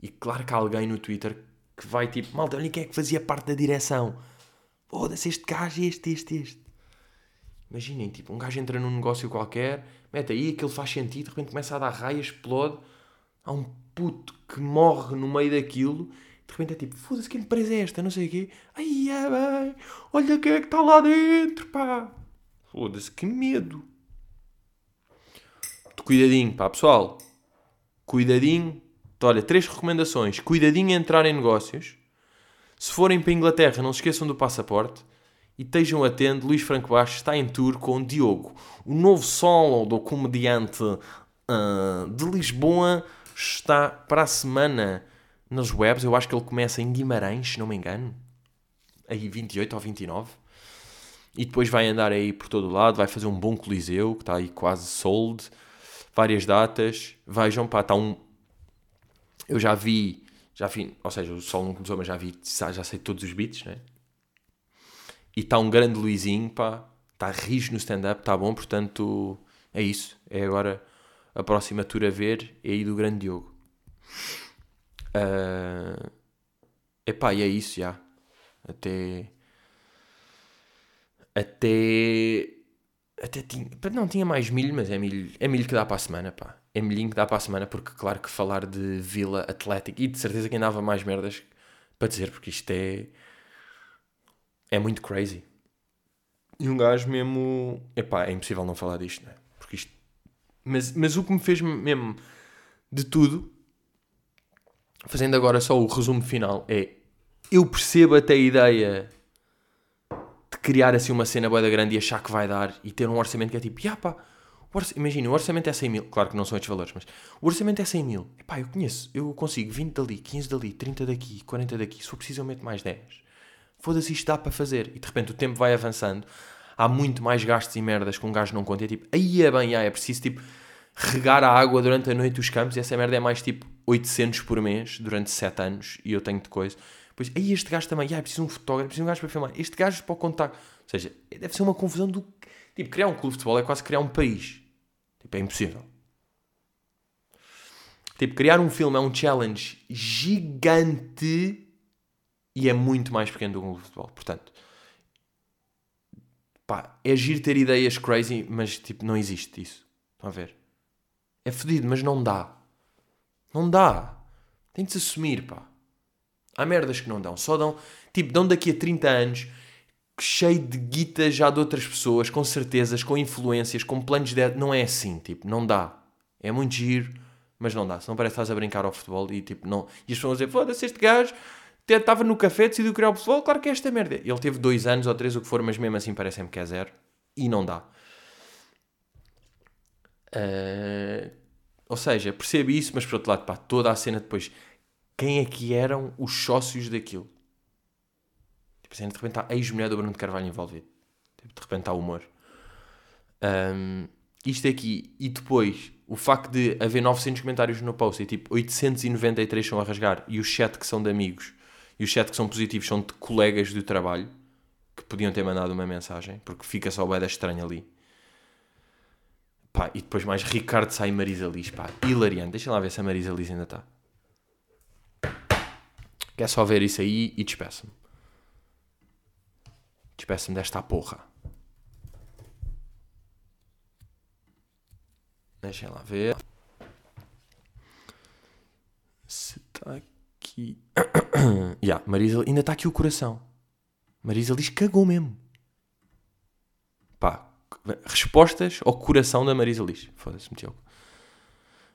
E claro que há alguém no Twitter que vai tipo, malta, olha quem é que fazia parte da direção. Foda-se, este gajo, este, este, este. Imaginem, tipo, um gajo entra num negócio qualquer, mete aí, aquilo faz sentido, de repente começa a dar raia, explode. Há um puto que morre no meio daquilo, de repente é tipo, foda-se, que empresa é esta? Não sei o quê. Ai, é bem, olha quem é que está lá dentro, pá. Foda-se, que medo. Cuidadinho, pá, pessoal. Cuidadinho. Então, olha, três recomendações. Cuidadinho a entrar em negócios. Se forem para a Inglaterra, não se esqueçam do passaporte. E estejam atentos, Luís Franco Baixo está em tour com Diogo, o novo solo do comediante uh, de Lisboa está para a semana nas webs. Eu acho que ele começa em Guimarães, se não me engano. Aí 28 ou 29. E depois vai andar aí por todo o lado. Vai fazer um bom coliseu, que está aí quase sold. Várias datas. Vejam, pá, está um... Eu já vi... Já vi, ou seja, o sol não começou, mas já vi, já sei todos os beats, né? E está um grande Luizinho, pá. Está rijo no stand-up, está bom, portanto, é isso. É agora a próxima tour a ver é aí do grande Diogo. Uh, epá, e é isso já. Até. Até. Até tinha. Não tinha mais milho, mas é milho, é milho que dá para a semana, pá. É milhinho que dá para a semana, porque, claro, que falar de Vila Atlético e de certeza quem dava mais merdas para dizer, porque isto é. É muito crazy. E um gajo mesmo. Epá, é impossível não falar disto, não é? Porque isto mas, mas o que me fez mesmo de tudo, fazendo agora só o resumo final, é eu percebo até a ideia de criar assim uma cena boa da grande e achar que vai dar e ter um orçamento que é tipo, yeah, pá, imagina, o orçamento é 100 mil, claro que não são estes valores, mas o orçamento é 100 mil, epá, eu conheço, eu consigo 20 dali, 15 dali, 30 daqui, 40 daqui, se for preciso eu meto mais 10. Foda-se, isto dá para fazer. E de repente o tempo vai avançando há muito mais gastos e merdas que um gajo não conta. É tipo, aí é bem, é preciso tipo regar a água durante a noite dos campos e essa merda é mais tipo 800 por mês durante 7 anos e eu tenho de coisa. Pois, aí este gajo também, ah, preciso um fotógrafo, preciso de um gajo para filmar. Este gajo para o contacto. Ou seja, deve ser uma confusão do. Tipo, criar um clube de futebol é quase criar um país. Tipo, é impossível. Tipo, criar um filme é um challenge gigante e é muito mais pequeno do que um clube de futebol. Portanto, pá, é agir ter ideias crazy, mas tipo, não existe isso. Estão a ver? É fedido, mas não dá. Não dá. Tem de se assumir, pá. Há merdas que não dão. Só dão, tipo, dão daqui a 30 anos cheio de guita já de outras pessoas, com certezas, com influências, com planos de. Não é assim, tipo, não dá. É muito giro, mas não dá. Se não parece que estás a brincar ao futebol e tipo, não. E as pessoas dizem, foda-se, este gajo estava no café, decidiu criar o futebol, claro que é esta merda. Ele teve dois anos ou três, o que for, mas mesmo assim parece-me que é zero. E não dá. Uh, ou seja, percebo isso, mas por outro lado, pá, toda a cena depois, quem é que eram os sócios daquilo? Tipo assim, de repente está a ex-mulher do Bruno de Carvalho envolvido. Tipo, de repente está humor. Um, isto aqui, e depois, o facto de haver 900 comentários no post e tipo 893 são a rasgar e o chat que são de amigos e o chat que são positivos são de colegas do trabalho que podiam ter mandado uma mensagem porque fica só o beda estranho ali. Pá, e depois mais Ricardo sai Marisa Liz, pá, hilariante. Deixa lá ver se a Marisa Liz ainda está. Quer só ver isso aí e despeço-me. Despeço-me desta porra. Deixem lá ver. Se está aqui. [COUGHS] yeah, Marisa, ainda está aqui o coração. Marisa Liz cagou mesmo. Pá, respostas ao coração da Marisa Liz. Foda-se, meteu.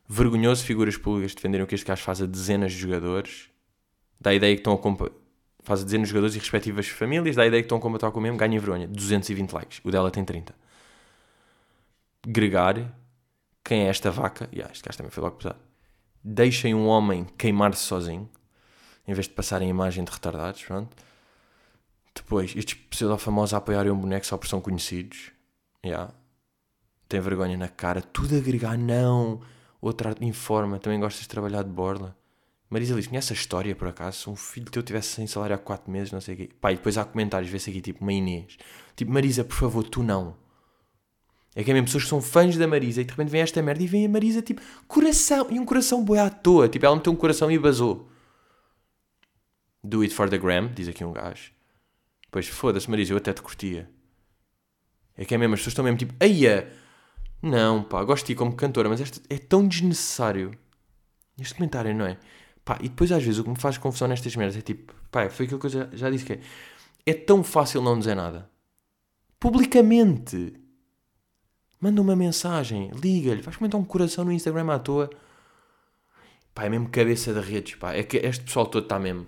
Vergonhoso figuras públicas defenderem o que este gajo faz a dezenas de jogadores. Dá a ideia que estão a compa... faz a dezenas de jogadores e respectivas famílias. Dá a ideia que estão a combater com o mesmo. Ganha vergonha. 220 likes. O dela tem 30. Gregário quem é esta vaca? Yeah, este gajo também foi logo pesado. Deixem um homem queimar-se sozinho, em vez de passarem imagem de retardados, pronto. Depois, estes pseudo-famosos a apoiarem um boneco só por são conhecidos. Yeah. Tem vergonha na cara, tudo agregar, não. Outra informa, também gostas de trabalhar de borla. Marisa Liz, conhece a história por acaso? Se um filho teu tivesse sem salário há 4 meses, não sei o quê. Pá, e depois há comentários, vê-se aqui tipo uma Inês. Tipo, Marisa, por favor, tu não. É que é mesmo pessoas que são fãs da Marisa e de repente vem esta merda e vem a Marisa tipo, coração, e um coração boi à toa. Tipo, ela meteu um coração e basou. Do it for the gram, diz aqui um gajo. Pois foda-se, Marisa, eu até te curtia. É que é mesmo, as pessoas estão mesmo tipo, aia, não, pá, gosto de ti como cantora, mas este é tão desnecessário. Este comentário, não é? Pá, e depois às vezes o que me faz confusão nestas merdas é tipo, pá, foi aquilo que eu já, já disse que é, é tão fácil não dizer nada. Publicamente. Manda uma mensagem, liga-lhe, vais comentar um coração no Instagram à toa. Pá, é mesmo cabeça de redes, pá. É que este pessoal todo está mesmo.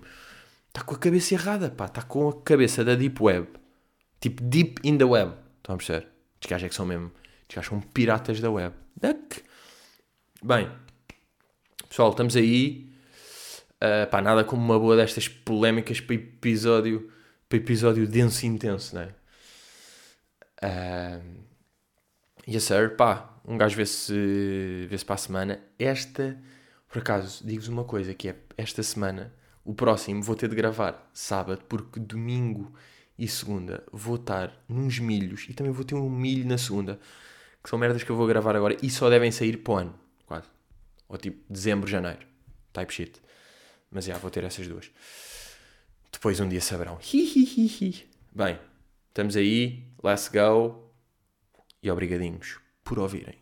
Está com a cabeça errada, pá. Está com a cabeça da Deep Web. Tipo, Deep in the Web. Estão a perceber? Estes gajos é que são mesmo. Estes gajos são piratas da web. Duck. Bem, pessoal, estamos aí. Uh, pá, nada como uma boa destas polémicas para episódio, para episódio denso e intenso, não é? Uh, Yes sir, pá, um gajo vê-se vê, -se, para a semana. Esta, por acaso, digo-vos uma coisa, que é esta semana, o próximo vou ter de gravar sábado, porque domingo e segunda vou estar nos milhos e também vou ter um milho na segunda, que são merdas que eu vou gravar agora e só devem sair para o ano, quase. Ou tipo dezembro, janeiro. Type shit. Mas já, vou ter essas duas. Depois um dia saberão. Hi. Bem, estamos aí. Let's go. E obrigadinhos por ouvirem.